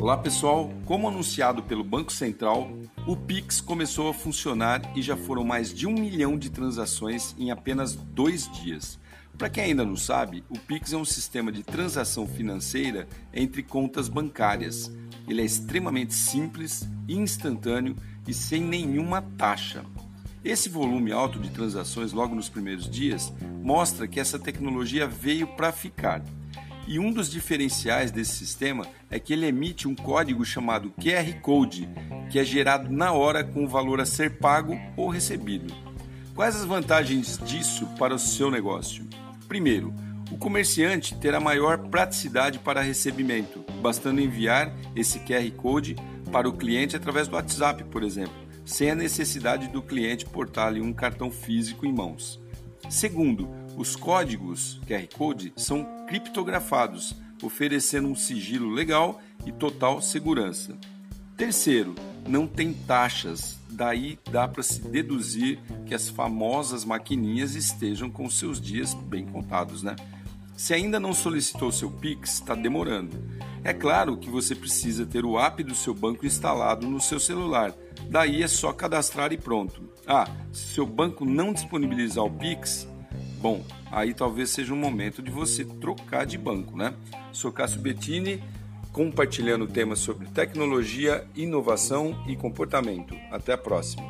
Olá pessoal, como anunciado pelo Banco Central, o Pix começou a funcionar e já foram mais de um milhão de transações em apenas dois dias. Para quem ainda não sabe, o Pix é um sistema de transação financeira entre contas bancárias. Ele é extremamente simples, instantâneo e sem nenhuma taxa. Esse volume alto de transações logo nos primeiros dias mostra que essa tecnologia veio para ficar. E um dos diferenciais desse sistema é que ele emite um código chamado QR Code, que é gerado na hora com o valor a ser pago ou recebido. Quais as vantagens disso para o seu negócio? Primeiro, o comerciante terá maior praticidade para recebimento, bastando enviar esse QR Code para o cliente através do WhatsApp, por exemplo, sem a necessidade do cliente portar um cartão físico em mãos. Segundo, os códigos QR Code são criptografados, oferecendo um sigilo legal e total segurança. Terceiro, não tem taxas, daí dá para se deduzir que as famosas maquininhas estejam com seus dias bem contados, né? Se ainda não solicitou seu Pix, está demorando. É claro que você precisa ter o app do seu banco instalado no seu celular. Daí é só cadastrar e pronto. Ah, se seu banco não disponibilizar o Pix, bom, aí talvez seja um momento de você trocar de banco, né? Sou Cássio Bettini, compartilhando temas sobre tecnologia, inovação e comportamento. Até a próxima.